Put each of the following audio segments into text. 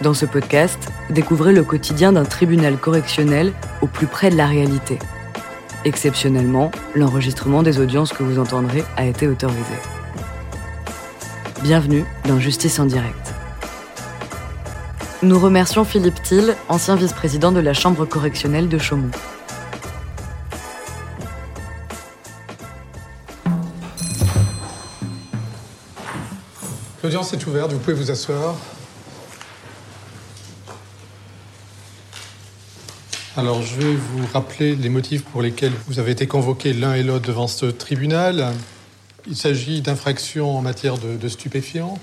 Dans ce podcast, découvrez le quotidien d'un tribunal correctionnel au plus près de la réalité. Exceptionnellement, l'enregistrement des audiences que vous entendrez a été autorisé. Bienvenue dans Justice en direct. Nous remercions Philippe Thiel, ancien vice-président de la Chambre correctionnelle de Chaumont. L'audience est ouverte, vous pouvez vous asseoir. Alors, je vais vous rappeler les motifs pour lesquels vous avez été convoqués l'un et l'autre devant ce tribunal. Il s'agit d'infractions en matière de, stupéfiants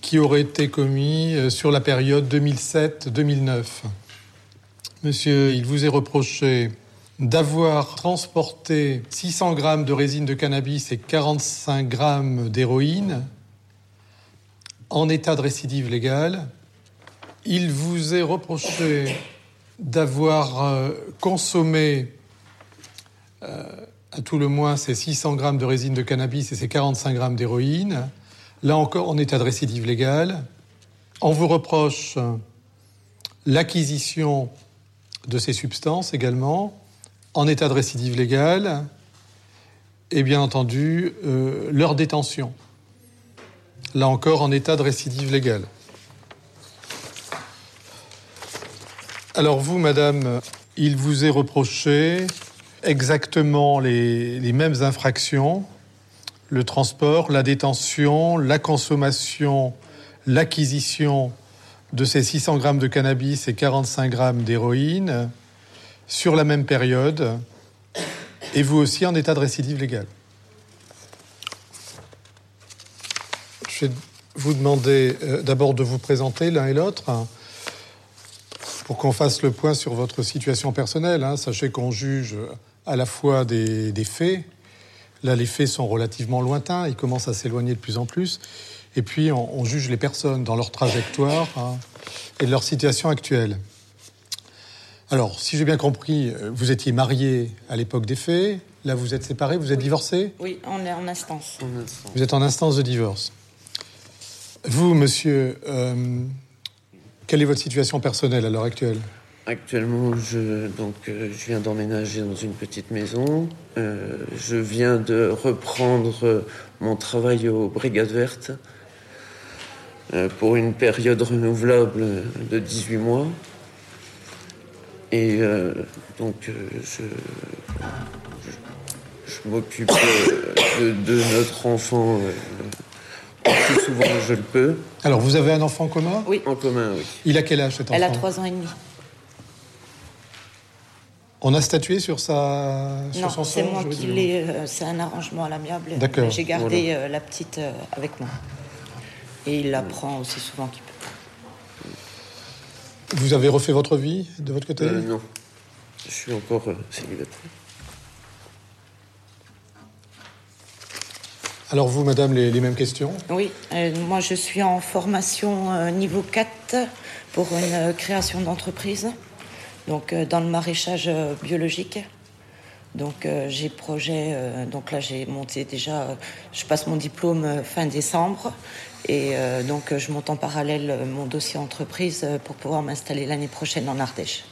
qui auraient été commis euh, sur la période 2007-2009. Monsieur, il vous est reproché d'avoir transporté 600 grammes de résine de cannabis et 45 grammes d'héroïne en état de récidive légale il vous est reproché d'avoir euh, consommé euh, à tout le moins ces 600 grammes de résine de cannabis et ces 45 grammes d'héroïne, là encore en état de récidive légale. On vous reproche l'acquisition de ces substances également en état de récidive légale et bien entendu euh, leur détention, là encore en état de récidive légale. Alors vous, madame, il vous est reproché exactement les, mêmes infractions, le transport, la détention, la consommation, l'acquisition de ces 600 grammes de cannabis et 45 grammes d'héroïne sur la même période, et vous aussi en état de récidive légale. Je vais vous demander euh, d'abord de vous présenter l'un et l'autre pour qu'on fasse le point sur votre situation personnelle. Hein. Sachez qu'on juge à la fois des, des, faits. Là, les faits sont relativement lointains, ils commencent à s'éloigner de plus en plus. Et puis, on, on, juge les personnes dans leur trajectoire hein, et leur situation actuelle. Alors, si j'ai bien compris, vous étiez marié à l'époque des faits. Là, vous êtes séparé, vous êtes oui. divorcé Oui, on est en instance. en instance. Vous êtes en instance de divorce. Vous, monsieur, euh, quelle est votre situation personnelle à l'heure actuelle? Actuellement, je, donc, euh, je viens d'emménager dans une petite maison. Euh, je viens de reprendre mon travail aux Brigades Vertes euh, pour une période renouvelable de 18 mois. Et euh, donc, je, je, m'occupe de, notre enfant plus souvent que je le peux. Alors, vous avez un enfant en commun? Oui. En commun, oui. Il a quel âge cet enfant Elle a 3 ans et demi. On a statué sur sa sur non, son c'est moi qui l'ai. Euh, c'est un arrangement à l'amiable. D'accord. J'ai gardé Voilà. euh, la petite euh, avec moi. Et il la prend aussi souvent qu'il peut. Vous avez refait votre vie de votre côté? Euh, non, je suis encore euh, célibataire. Alors vous, madame, les, mêmes questions? Oui, euh, moi je suis en formation euh, niveau 4 pour une euh, création d'entreprise, donc dans le maraîchage biologique. Donc j'ai projet, donc là j'ai monté déjà, je passe mon diplôme fin décembre et donc je monte en parallèle mon dossier entreprise pour pouvoir m'installer l'année prochaine en Ardèche.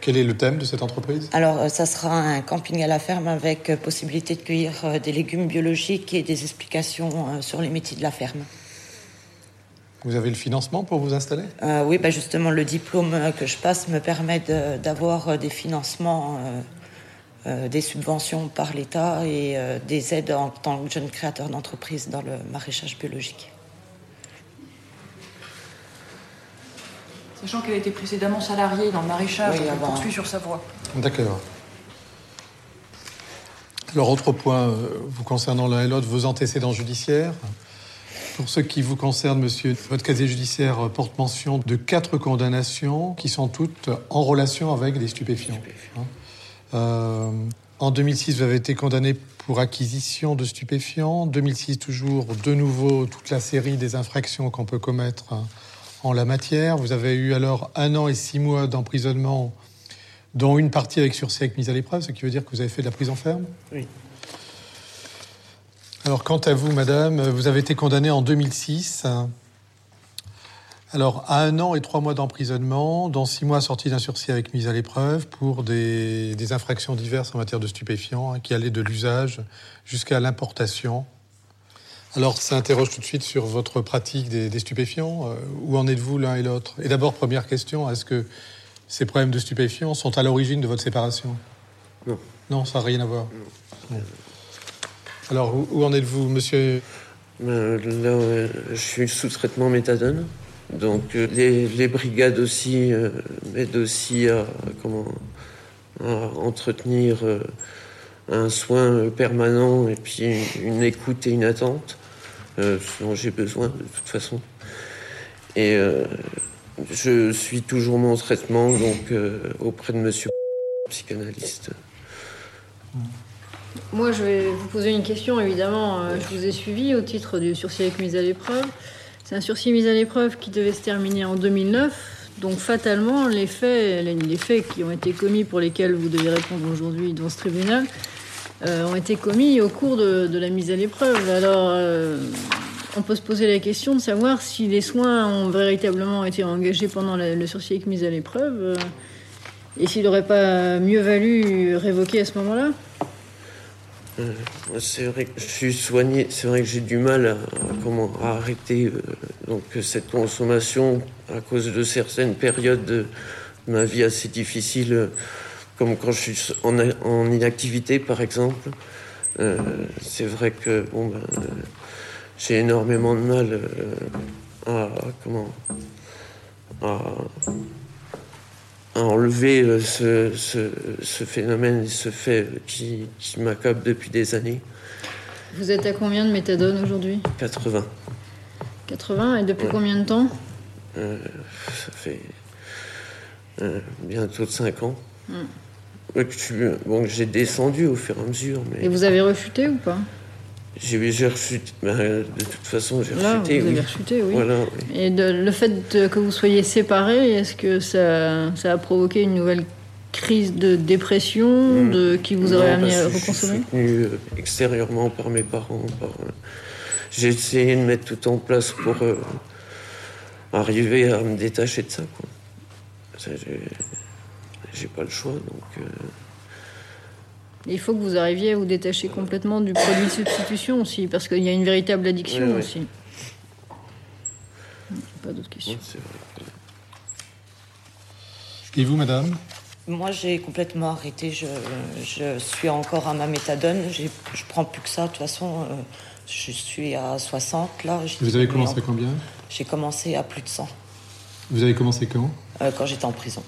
Quel est le thème de cette entreprise? Alors, euh, ça sera un camping à la ferme avec euh, possibilité de cueillir euh, des légumes biologiques et des explications sur les métiers de la ferme. Vous avez le financement pour vous installer? Euh, oui, bah justement, le diplôme que je passe me permet d'avoir des financements, euh, euh, des subventions par l'État et des aides en tant que jeune créateur d'entreprise dans le maraîchage biologique. Sachant qu'elle a été précédemment salariée dans le maraîchage, Oui, elle avant. poursuit sur sa voie. D'accord. Alors, autre point euh, vous concernant l'un et l'autre, vos antécédents judiciaires. Pour ce qui vous concerne, monsieur, votre casier judiciaire porte mention de quatre condamnations qui sont toutes en relation avec des stupéfiants. Hein. Euh, en 2006, vous avez été condamné pour acquisition de stupéfiants. 2006, toujours, de nouveau, toute la série des infractions qu'on peut commettre hein, en la matière. Vous avez eu alors un an et six mois d'emprisonnement, dont une partie avec sursis avec mise à l'épreuve, ce qui veut dire que vous avez fait de la prison ferme. Oui. Alors, quant à vous, madame, vous avez été condamnée en 2006. Alors, à un an et trois mois d'emprisonnement, dans six mois sortis d'un sursis avec mise à l'épreuve pour des, infractions diverses en matière de stupéfiants, hein, qui allaient de l'usage jusqu'à l'importation. Alors, ça interroge tout de suite sur votre pratique des, stupéfiants. Euh, où en êtes-vous l'un et l'autre? Et d'abord, première question, est-ce que ces problèmes de stupéfiants sont à l'origine de votre séparation? Non. Non, ça n'a rien à voir. Alors, où, en êtes-vous, monsieur? Là, euh, je suis sous traitement méthadone. Donc, euh, les, brigades aussi m'aident aussi à, comment, entretenir un soin permanent et puis une écoute et une attente dont j'ai besoin de toute façon. Et je suis toujours mon traitement donc euh, auprès de monsieur psychanalyste. Moi, je vais vous poser une question, évidemment. Euh, je vous ai suivi au titre du sursis avec mise à l'épreuve. C'est un sursis mise à l'épreuve qui devait se terminer en 2009. Donc, fatalement, les faits, les faits qui ont été commis pour lesquels vous devez répondre aujourd'hui dans ce tribunal euh, ont été commis au cours de, la mise à l'épreuve. Alors, on peut se poser la question de savoir si les soins ont véritablement été engagés pendant le sursis mise à l'épreuve euh, et s'il n'aurait pas mieux valu révoquer à ce moment-là. Euh, c'est vrai que je suis soigné, c'est vrai que j'ai du mal à, comment, arrêter euh, donc, cette consommation à cause de certaines périodes de ma vie assez difficiles, comme quand je suis en, inactivité par exemple. c'est vrai que bon, ben, j'ai énormément de mal euh, à comment à, enlever euh, ce, ce, phénomène, ce fait qui, qui m'accable depuis des années. Vous êtes à combien de méthadone aujourd'hui? 80. 80 et depuis combien de temps? Euh, Ça fait bientôt de 5 ans. Hmm. Bon, j'ai descendu au fur et à mesure. Mais... Et vous avez refuté ou pas? J'ai rechuté. Ben, de toute façon, j'ai rechuté. Vous avez rechuté, oui. Et le fait que vous soyez séparés, est-ce que ça, ça, a provoqué une nouvelle crise de dépression hmm. de, qui vous aurait amené à reconsommer Je suis soutenu euh, extérieurement par mes parents. Euh, j'ai essayé de mettre tout en place pour euh, arriver à me détacher de ça. J'ai pas le choix, donc. Il faut que vous arriviez à vous détacher complètement du produit de substitution aussi, parce qu'il y a une véritable addiction aussi. Pas d'autres questions. Et vous, madame? Moi, j'ai complètement arrêté. Je, je, suis encore à ma méthadone. Je prends plus que ça. De toute façon, euh, je suis à 60 là. Vous avez commencé à combien? J'ai commencé à plus de 100. Vous avez commencé quand? Euh, Quand j'étais en prison.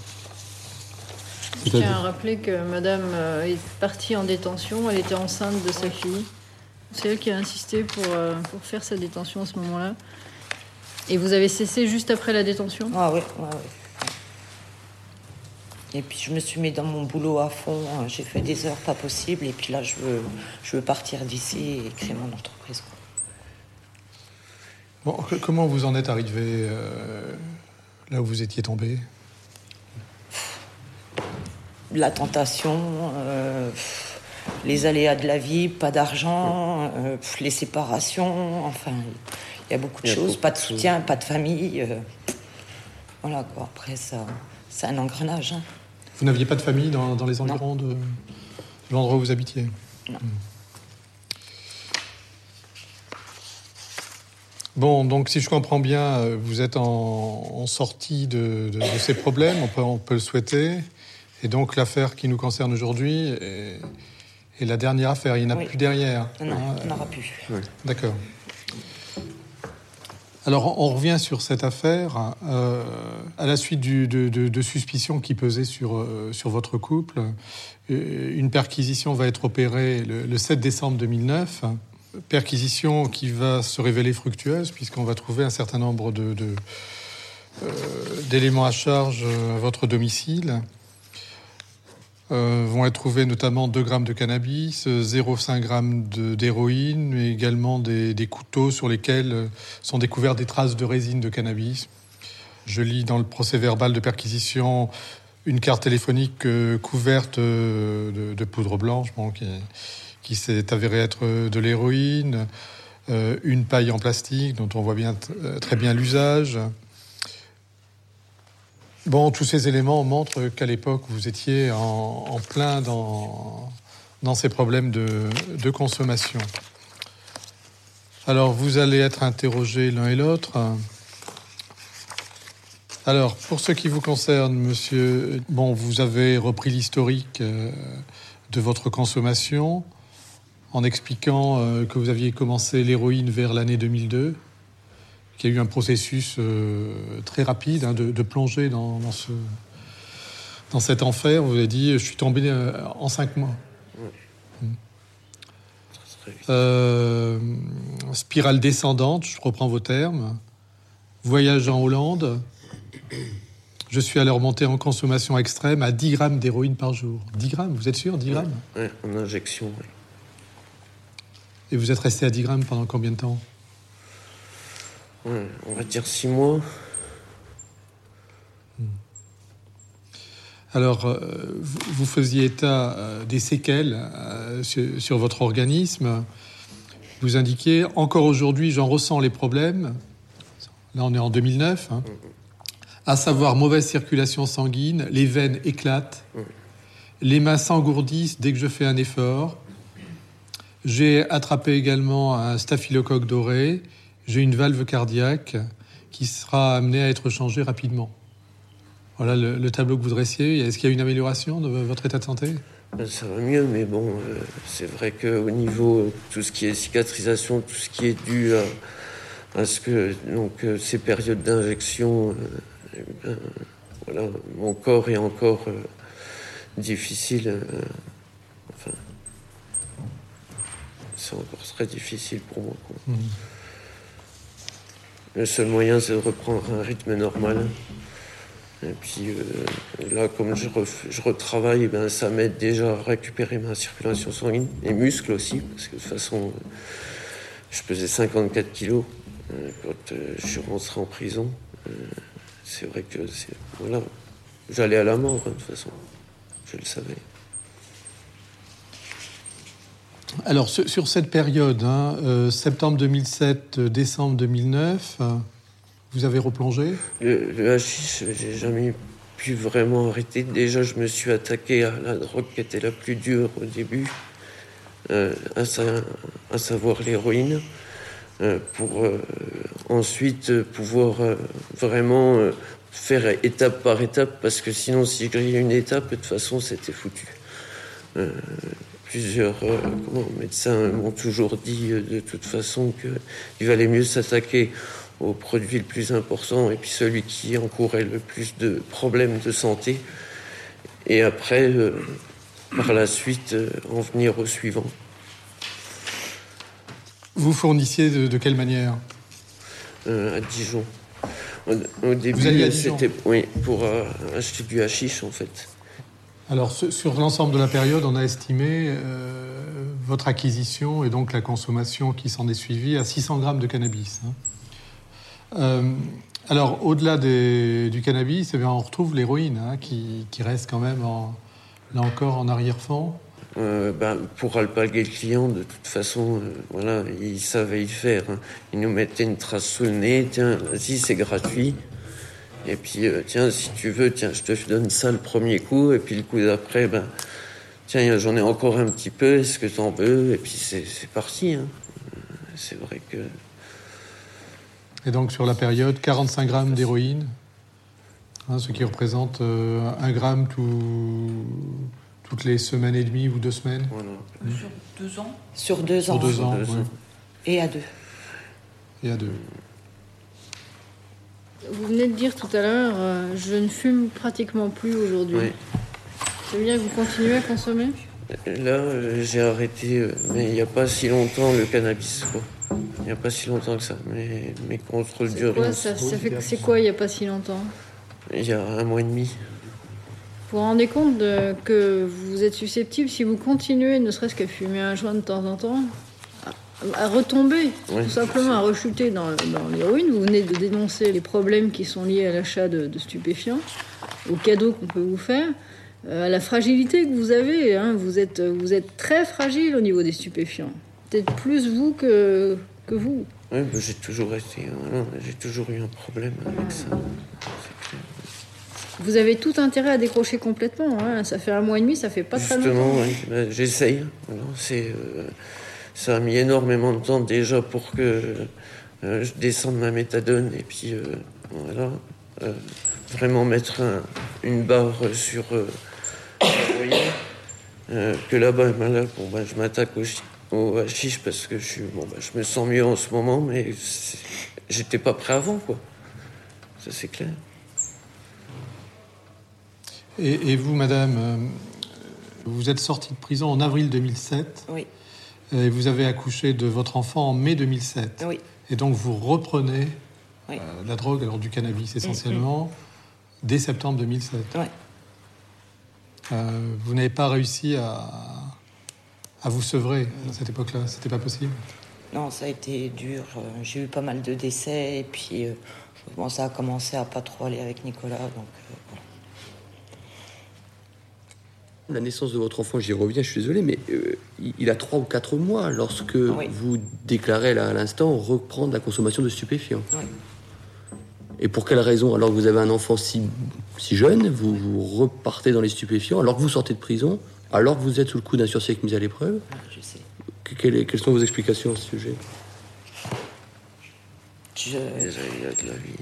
Je tiens à rappeler que madame euh, est partie en détention, elle était enceinte de sa fille. C'est elle qui a insisté pour, euh, pour faire sa détention à ce moment-là. Et vous avez cessé juste après la détention? Ah oui, oui, oui. Et puis je me suis mis dans mon boulot à fond, hein. j'ai fait des heures pas possibles, et puis là je veux, je veux partir d'ici et créer mon entreprise. Bon, comment vous en êtes arrivé euh, là où vous étiez tombé la tentation, euh, les aléas de la vie, pas d'argent, euh, les séparations, enfin, il y a beaucoup de choses, pas de soutien, pas de famille. Euh, voilà quoi, après ça, c'est un engrenage. Hein. Vous n'aviez pas de famille dans, les environs de, l'endroit où vous habitiez? Non. Hmm. Bon, donc si je comprends bien, vous êtes en, sortie de, ces problèmes, on peut le souhaiter. Et donc l'affaire qui nous concerne aujourd'hui est, la dernière affaire. Il n'y en a plus derrière. Non, hein. il n'y en aura plus. D'accord. Alors on revient sur cette affaire euh, à la suite de, suspicions qui pesaient sur, euh, sur votre couple. Euh, une perquisition va être opérée le, 7 décembre 2009. Perquisition qui va se révéler fructueuse puisqu'on va trouver un certain nombre de, d'éléments à charge à votre domicile. Euh, vont être trouvés notamment 2 grammes de cannabis, 0,5 grammes d'héroïne, mais également des, couteaux sur lesquels euh, sont découvertes des traces de résine de cannabis. Je lis dans le procès verbal de perquisition une carte téléphonique euh, couverte de, poudre blanche qui s'est avéré être de l'héroïne, une paille en plastique dont on voit bien, très bien l'usage. Bon, tous ces éléments montrent qu'à l'époque, vous étiez en, plein dans, ces problèmes de, de consommation. Alors, vous allez être interrogés l'un et l'autre. Alors, pour ce qui vous concerne, monsieur, bon, vous avez repris l'historique euh, de votre consommation en expliquant euh, que vous aviez commencé l'héroïne vers l'année 2002, qu'il y a eu un processus euh, très rapide hein, de, plonger dans, ce, dans cet enfer. Vous avez dit, je suis tombé en cinq mois. spirale descendante, je reprends vos termes. Voyage en Hollande, je suis alors monté en consommation extrême à 10 grammes d'héroïne par jour. 10 grammes, vous êtes sûr 10 grammes? Oui, en injection, oui. Et vous êtes resté à 10 grammes pendant combien de temps? On va dire 6 mois. Hmm. Alors, euh, vous faisiez état euh, des séquelles euh, sur, votre organisme. Vous indiquiez, encore aujourd'hui, j'en ressens les problèmes. Là, on est en 2009 à savoir mauvaise circulation sanguine, les veines éclatent, les mains s'engourdissent dès que je fais un effort. J'ai attrapé également un staphylocoque doré, j'ai une valve cardiaque qui sera amenée à être changée rapidement. Voilà le, tableau que vous dressiez. Est-ce qu'il y a une amélioration de votre état de santé? Ben, Ça va mieux, mais bon, euh, c'est vrai qu'au niveau euh, tout ce qui est cicatrisation, tout ce qui est dû à, ce que donc euh, ces périodes d'injection euh, voilà, mon corps est encore difficile. Enfin, c'est encore très difficile pour moi. Mmh. Le seul moyen, c'est de reprendre un rythme normal. Et puis là, comme je, je retravaille, ben, ça m'aide déjà à récupérer ma circulation sanguine, les muscles aussi, parce que de toute façon, je pesais 54 kilos quand je suis rentré en prison c'est vrai que voilà, j'allais à la mort hein, de toute façon, je le savais. Alors sur, cette période, hein, euh, septembre 2007, euh, décembre 2009, euh, vous avez replongé? Le, le j'ai jamais pu vraiment arrêter. Déjà, je me suis attaqué à la drogue qui était la plus dure au début, à, savoir l'héroïne. Pour ensuite pouvoir vraiment faire étape par étape, parce que sinon, si je une étape, de toute façon, c'était foutu. Plusieurs médecins m'ont toujours dit de toute façon qu'il valait mieux s'attaquer au produit le plus important et puis celui qui encourait le plus de problèmes de santé. Et après, par la suite, en venir au suivant. Vous fournissiez de, quelle manière? Euh, À Dijon. Au, début, c'était oui, pour euh, acheter du hashish en fait. Alors, sur l'ensemble de la période, on a estimé euh, votre acquisition et donc la consommation qui s'en est suivie à 600 grammes de cannabis. Hein. alors, au-delà du cannabis, eh on retrouve l'héroïne hein, qui, reste quand même, là encore, en arrière-fond. Euh, ben, pour alpaguer le client, de toute façon, euh, voilà, il savait y faire. Hein. Il nous mettait une trace sous le nez, tiens, vas-y, c'est gratuit. Et puis, euh, tiens, si tu veux, tiens, je te donne ça le premier coup, et puis le coup d'après, ben, tiens, j'en ai encore un petit peu, est-ce que t'en veux? Et puis c'est parti. Hein. C'est vrai que. Et donc, sur la période, 45 grammes d'héroïne, hein, ce qui représente un gramme tout toutes les semaines et demie ou deux semaines Sur deux ans? Sur deux ans. Sur deux ans, Et à deux. Et à deux. Vous venez de dire tout à l'heure, euh, je ne fume pratiquement plus aujourd'hui. Oui. Ça veut dire que vous continuez à consommer? Là, euh, j'ai arrêté, euh, mais il n'y a pas si longtemps, le cannabis. Il n'y a pas si longtemps que ça. Mais mes contrôles du C'est quoi il n'y a pas si longtemps? Il y a un mois et demi. Vous vous rendez compte que vous êtes susceptible, si vous continuez, ne serait-ce qu'à fumer un joint de temps en temps, à, retomber, tout simplement à rechuter dans, l'héroïne. Vous venez de dénoncer les problèmes qui sont liés à l'achat de, stupéfiants, aux cadeaux qu'on peut vous faire. à la fragilité que vous avez. Hein. Vous, êtes, vous êtes très fragile au niveau des stupéfiants. Peut-être plus vous que, que vous. Oui, j'ai toujours été, j'ai toujours eu un problème avec ça. Vous avez tout intérêt à décrocher complètement. Hein. Ça fait un mois et demi, ça fait pas très longtemps. Justement, oui. j'essaye. C'est, euh, ça a mis énormément de temps déjà pour que euh, je descende ma méthadone et puis euh, voilà, vraiment mettre une barre sur que là-bas, ben là, bon, ben, je m'attaque aussi au hashish parce que je, suis, bon, bah, je me sens mieux en ce moment, mais j'étais pas prêt avant, quoi. Ça, c'est clair. Et, vous, madame, euh, vous êtes sortie de prison en avril 2007. Oui. Et vous avez accouché de votre enfant en mai 2007. Oui. Et donc, vous reprenez euh, la drogue, alors du cannabis essentiellement, dès septembre 2007. Oui. Euh, vous n'avez pas réussi à, à vous sevrer à cette époque-là C'était pas possible Non, ça a été dur. J'ai eu pas mal de décès et puis bon, ça a commencé à pas trop aller avec Nicolas. Donc, euh, La naissance de votre enfant, j'y reviens, je suis désolé, mais euh, il a trois ou quatre mois lorsque vous déclarez à l'instant reprendre la consommation de stupéfiants. Oui. Et pour quelle raison Alors que vous avez un enfant si, si jeune, vous, vous repartez dans les stupéfiants, alors que vous sortez de prison alors que vous êtes sous le coup d'un sursis avec mise à l'épreuve ah, Je sais. quelles, sont vos explications à ce sujet? Je... de la vie.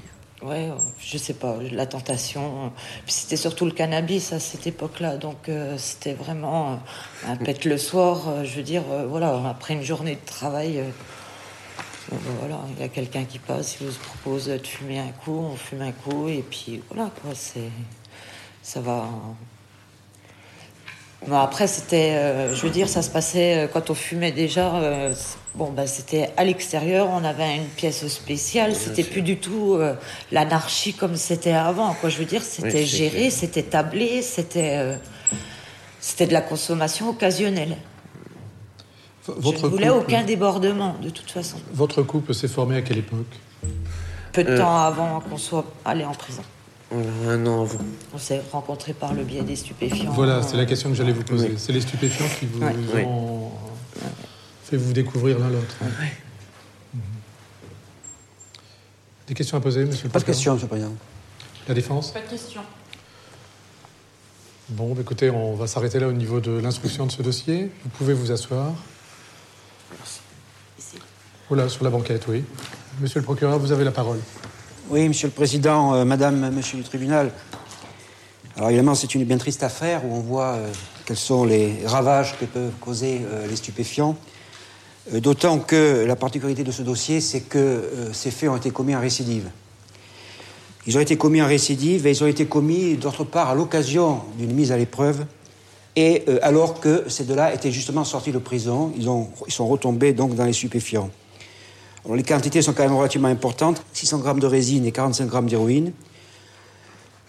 Ouais, je sais pas, la tentation. C'était surtout le cannabis à cette époque-là, donc euh, c'était vraiment euh, un pète le soir. Euh, je veux dire, voilà, après une journée de travail, voilà, il y a quelqu'un qui passe, il vous propose de fumer un coup, on fume un coup, et puis voilà, quoi, c'est. Ça va après, c'était, euh, je veux dire, ça se passait euh, quand on fumait déjà. Euh, bon, bah, c'était à l'extérieur, on avait une pièce spéciale. C'était plus du tout l'anarchie comme c'était avant. Quoi, je veux dire, c'était géré, c'était tablé, c'était, c'était de la consommation occasionnelle. Votre je ne voulais aucun débordement, de toute façon. Votre couple s'est formé à quelle époque? Peu de temps avant qu'on soit allé en prison. Un an avant. On s'est rencontrés par le biais des stupéfiants. Voilà, c'est la question que j'allais vous poser. C'est les stupéfiants qui vous ont fait vous découvrir l'un l'autre. Mhm. Des questions à poser, monsieur le Pas de questions, monsieur le président. La défense Pas de questions. Bon, bah, écoutez, on va s'arrêter là au niveau de l'instruction de ce dossier. Vous pouvez vous asseoir. Merci. Ici. Voilà, sur la banquette, oui. Monsieur le procureur, vous avez la parole. Oui, Monsieur le Président, euh, Madame, Monsieur le Tribunal. Alors évidemment, c'est une bien triste affaire où on voit euh, quels sont les ravages que peuvent causer euh, les stupéfiants. D'autant que la particularité de ce dossier, c'est que ces faits ont été commis en récidive. Ils ont été commis en récidive et ils ont été commis, d'autre part, à l'occasion d'une mise à l'épreuve et alors que ces deux-là étaient justement sortis de prison, ils, ils sont retombés donc dans les stupéfiants les quantités sont quand même relativement importantes 600 grammes de résine et 45 grammes d'héroïne.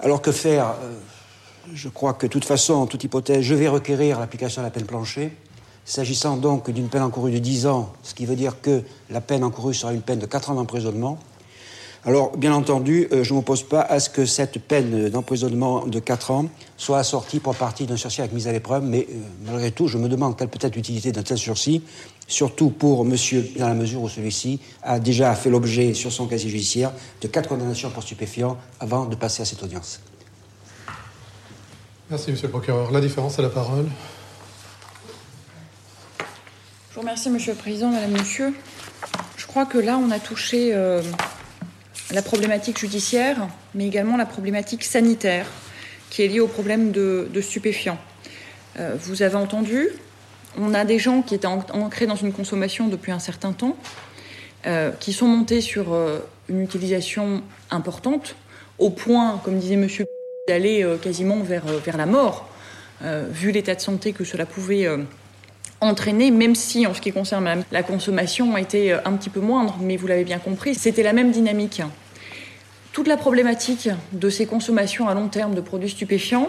Alors que faire euh, Je crois que de toute façon, en toute hypothèse, je vais requérir l'application de la peine plancher. S'agissant donc d'une peine encourue de 10 ans, ce qui veut dire que la peine encourue sera une peine de 4 ans d'emprisonnement. Alors, bien entendu, euh, je ne m'oppose pas à ce que cette peine d'emprisonnement de 4 ans soit assortie pour partie d'un sursis avec mise à l'épreuve, mais euh, malgré tout, je me demande quelle peut être l'utilité d'un tel sursis, surtout pour monsieur, dans la mesure où celui-ci a déjà fait l'objet, sur son casier judiciaire, de quatre condamnations pour stupéfiants avant de passer à cette audience. Merci, monsieur le procureur. La différence à la parole. Je vous remercie, monsieur le président, madame, monsieur. Je crois que là, on a touché. Euh, la problématique judiciaire, mais également la problématique sanitaire qui est liée au problème de, stupéfiants. Euh, vous avez entendu, on a des gens qui étaient ancrés dans une consommation depuis un certain temps, euh, qui sont montés sur euh, une utilisation importante, au point, comme disait monsieur, d'aller quasiment vers, vers la mort, vu l'état de santé que cela pouvait entraîner, même si en ce qui concerne la consommation a été un petit peu moindre, mais vous l'avez bien compris, c'était la même dynamique toute la problématique de ces consommations à long terme de produits stupéfiants,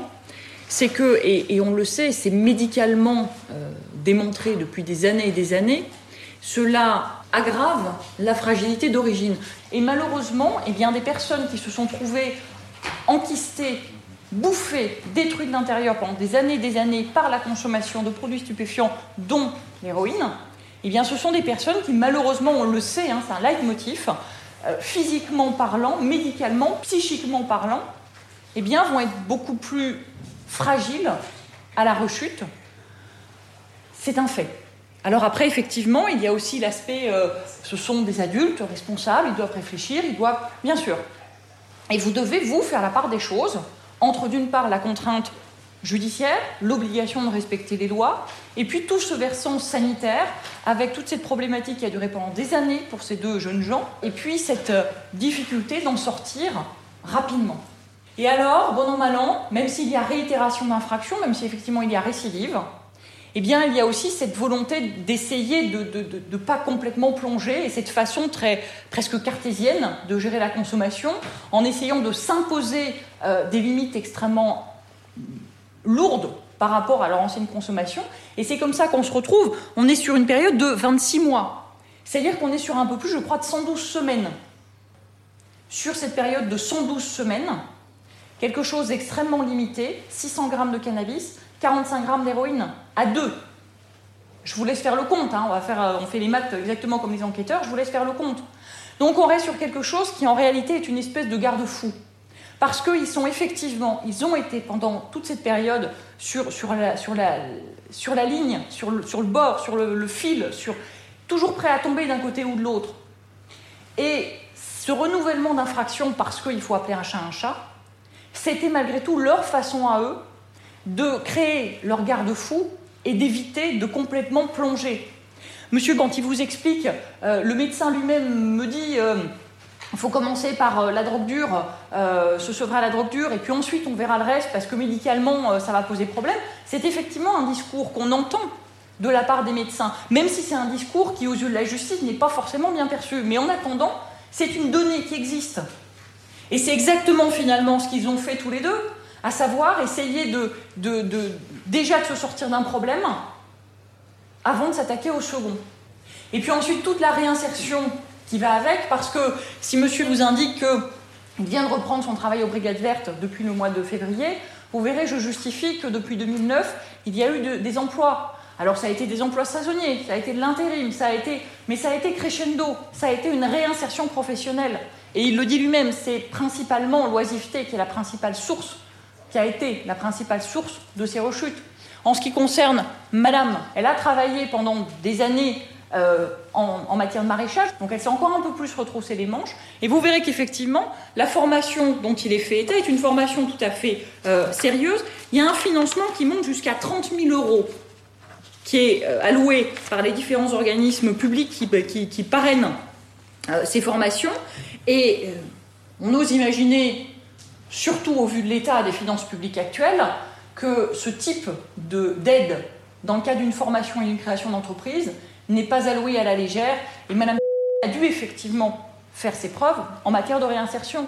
c'est que, et, on le sait, c'est médicalement euh, démontré depuis des années et des années, cela aggrave la fragilité d'origine. Et malheureusement, eh bien, des personnes qui se sont trouvées enquistées bouffées, détruites de l'intérieur pendant des années et des années par la consommation de produits stupéfiants, dont l'héroïne, eh bien, ce sont des personnes qui, malheureusement, on le sait, hein, c'est un leitmotiv, euh, physiquement parlant, médicalement, psychiquement parlant, eh vont être beaucoup plus fragiles à la rechute. C'est un fait. Alors après, effectivement, il y a aussi l'aspect, euh, ce sont des adultes responsables, ils doivent réfléchir, ils doivent, bien sûr. Et vous devez, vous, faire la part des choses entre, d'une part, la contrainte judiciaire, l'obligation de respecter les lois, et puis tout ce versant sanitaire, avec toute cette problématique qui a duré pendant des années pour ces deux jeunes gens, et puis cette euh, difficulté d'en sortir rapidement. Et alors, bon an, mal an, même s'il y a réitération d'infraction, même si effectivement il y a récidive, eh bien, il y a aussi cette volonté d'essayer de ne pas complètement plonger et cette façon presque cartésienne de gérer la consommation en essayant de s'imposer euh, des limites extrêmement lourdes par rapport à leur ancienne consommation. Et c'est comme ça qu'on se retrouve. On est sur une période de 26 mois. C'est-à-dire qu'on est sur un peu plus, je crois, de 112 semaines. Sur cette période de 112 semaines, quelque chose d'extrêmement limité, 600 grammes de cannabis, 45 grammes d'héroïne à deux. Je vous laisse faire le compte, hein. euh, on fait les maths exactement comme les enquêteurs, je vous laisse faire le compte. Donc on reste sur quelque chose qui en réalité est une espèce de garde-fou. Parce qu'ils sont effectivement, ils ont été pendant toute cette période sur, la, ligne, sur le, bord, sur le, fil, toujours prêts à tomber d'un côté ou de l'autre. Et ce renouvellement d'infraction, parce qu'il faut appeler un chat un chat, c'était malgré tout leur façon à eux de créer leur garde-fou et d'éviter de complètement plonger. Monsieur, quand il vous explique, euh, le médecin lui-même me dit euh, il faut commencer par euh, la drogue dure, se sevrer à la drogue dure, et puis ensuite on verra le reste parce que médicalement ça va poser problème. C'est effectivement un discours qu'on entend de la part des médecins, même si c'est un discours qui, aux yeux de la justice, n'est pas forcément bien perçu. Mais en attendant, c'est une donnée qui existe. Et c'est exactement finalement ce qu'ils ont fait tous les deux à savoir essayer déjà de se sortir d'un problème avant de s'attaquer au second. Et puis ensuite toute la réinsertion qui va avec, parce que si monsieur vous indique qu'il vient de reprendre son travail aux Brigades Vertes depuis le mois de février, vous verrez, je justifie que depuis 2009, il y a eu des emplois. Alors ça a été des emplois saisonniers, ça a été de l'intérim, ça a été, mais ça a été crescendo, ça a été une réinsertion professionnelle. Et il le dit lui-même, c'est principalement l'oisiveté qui est la principale source qui a été la principale source de ces rechutes. En ce qui concerne Madame, elle a travaillé pendant des années euh, en, matière de maraîchage, donc elle s'est encore un peu plus retroussé les manches. Et vous verrez qu'effectivement, la formation dont il est fait état est une formation tout à fait euh, sérieuse. Il y a un financement qui monte jusqu'à 30 000 euros qui est euh, alloué par les différents organismes publics qui, qui parrainent ces formations. Et on ose imaginer surtout au vu de l'état des finances publiques actuelles, que ce type d'aide dans le cadre d'une formation et d'une création d'entreprise n'est pas alloué à la légère et Madame a dû effectivement faire ses preuves en matière de réinsertion.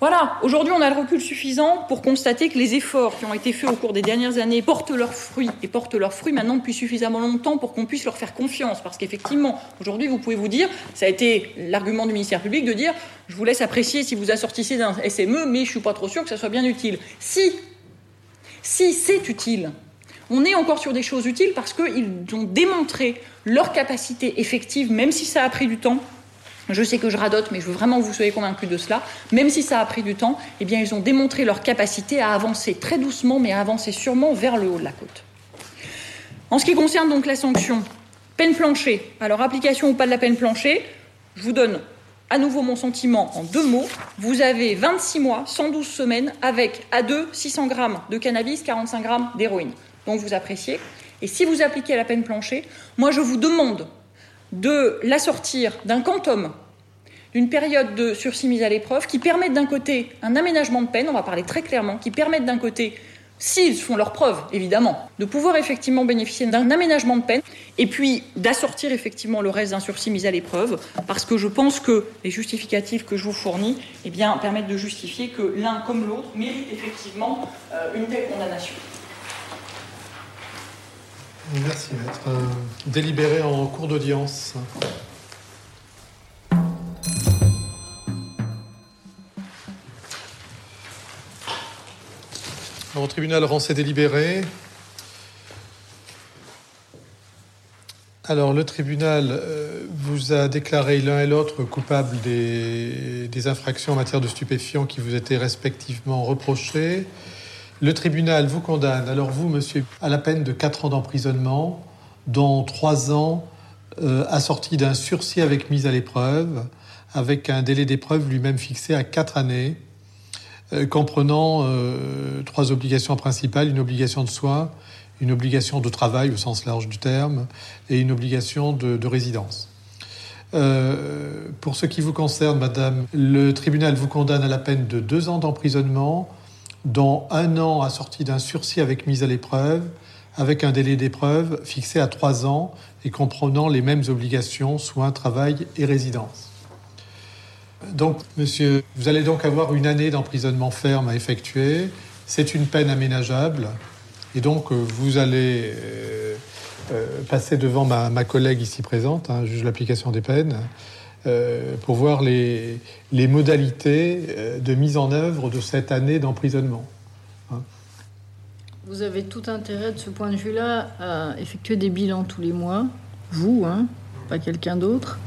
Voilà, aujourd'hui on a le recul suffisant pour constater que les efforts qui ont été faits au cours des dernières années portent leurs fruits et portent leurs fruits maintenant depuis suffisamment longtemps pour qu'on puisse leur faire confiance. Parce qu'effectivement, aujourd'hui vous pouvez vous dire, ça a été l'argument du ministère public de dire je vous laisse apprécier si vous assortissez d'un SME, mais je ne suis pas trop sûr que ça soit bien utile. Si, si c'est utile, on est encore sur des choses utiles parce qu'ils ont démontré leur capacité effective, même si ça a pris du temps, je sais que je radote, mais je veux vraiment que vous soyez convaincus de cela. Même si ça a pris du temps, eh bien, ils ont démontré leur capacité à avancer très doucement, mais à avancer sûrement vers le haut de la côte. En ce qui concerne donc la sanction, peine plancher. Alors, application ou pas de la peine plancher, je vous donne à nouveau mon sentiment en deux mots. Vous avez 26 mois, 112 semaines, avec à deux 600 grammes de cannabis, 45 grammes d'héroïne. Donc, vous appréciez. Et si vous appliquez la peine plancher, moi, je vous demande de l'assortir d'un quantum, d'une période de sursis mise à l'épreuve, qui permettent d'un côté un aménagement de peine, on va parler très clairement, qui permettent d'un côté, s'ils font leurs preuves, évidemment, de pouvoir effectivement bénéficier d'un aménagement de peine, et puis d'assortir effectivement le reste d'un sursis mis à l'épreuve, parce que je pense que les justificatifs que je vous fournis eh permettent de justifier que l'un comme l'autre mérite effectivement euh, une telle condamnation. Merci, maître. Délibéré en cours d'audience. Au tribunal rend ses délibérés. Alors, le tribunal euh, vous a déclaré l'un et l'autre coupables des, des, infractions en matière de stupéfiants qui vous étaient respectivement reprochées. Le tribunal vous condamne, alors vous, monsieur, à la peine de 4 ans d'emprisonnement, dont 3 ans euh, assortis d'un sursis avec mise à l'épreuve, avec un délai d'épreuve lui-même fixé à 4 années, euh, comprenant euh, trois obligations principales, une obligation de soins, une obligation de travail au sens large du terme et une obligation de, de résidence. Euh, pour ce qui vous concerne, Madame, le tribunal vous condamne à la peine de deux ans d'emprisonnement, dont un an assorti d'un sursis avec mise à l'épreuve, avec un délai d'épreuve fixé à trois ans et comprenant les mêmes obligations, soins, travail et résidence. Donc, monsieur, vous allez donc avoir une année d'emprisonnement ferme à effectuer. C'est une peine aménageable. Et donc, vous allez euh, euh, passer devant ma, collègue ici présente, hein, juge l'application des peines, pour voir les, les, modalités de mise en œuvre de cette année d'emprisonnement. Hein. Vous avez tout intérêt de ce point de vue-là à effectuer des bilans tous les mois, vous, hein, pas quelqu'un d'autre,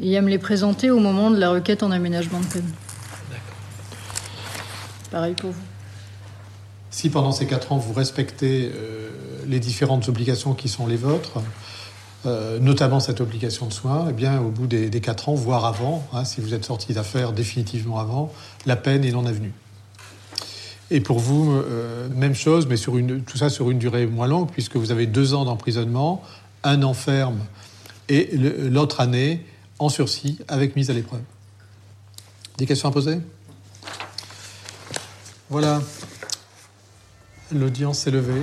et à me les présenter au moment de la requête en aménagement de peine. Pareil pour vous. Si pendant ces quatre ans vous respectez euh, les différentes obligations qui sont les vôtres, euh, notamment cette obligation de soins, eh bien, au bout des, des quatre ans, voire avant, hein, si vous êtes sorti d'affaires définitivement avant, la peine est non avenue. Et pour vous, euh, même chose, mais tout ça sur une durée moins longue, puisque vous avez deux ans d'emprisonnement, un an ferme et l'autre année en sursis avec mise à l'épreuve. Des questions à poser? Voilà. L'audience est levée.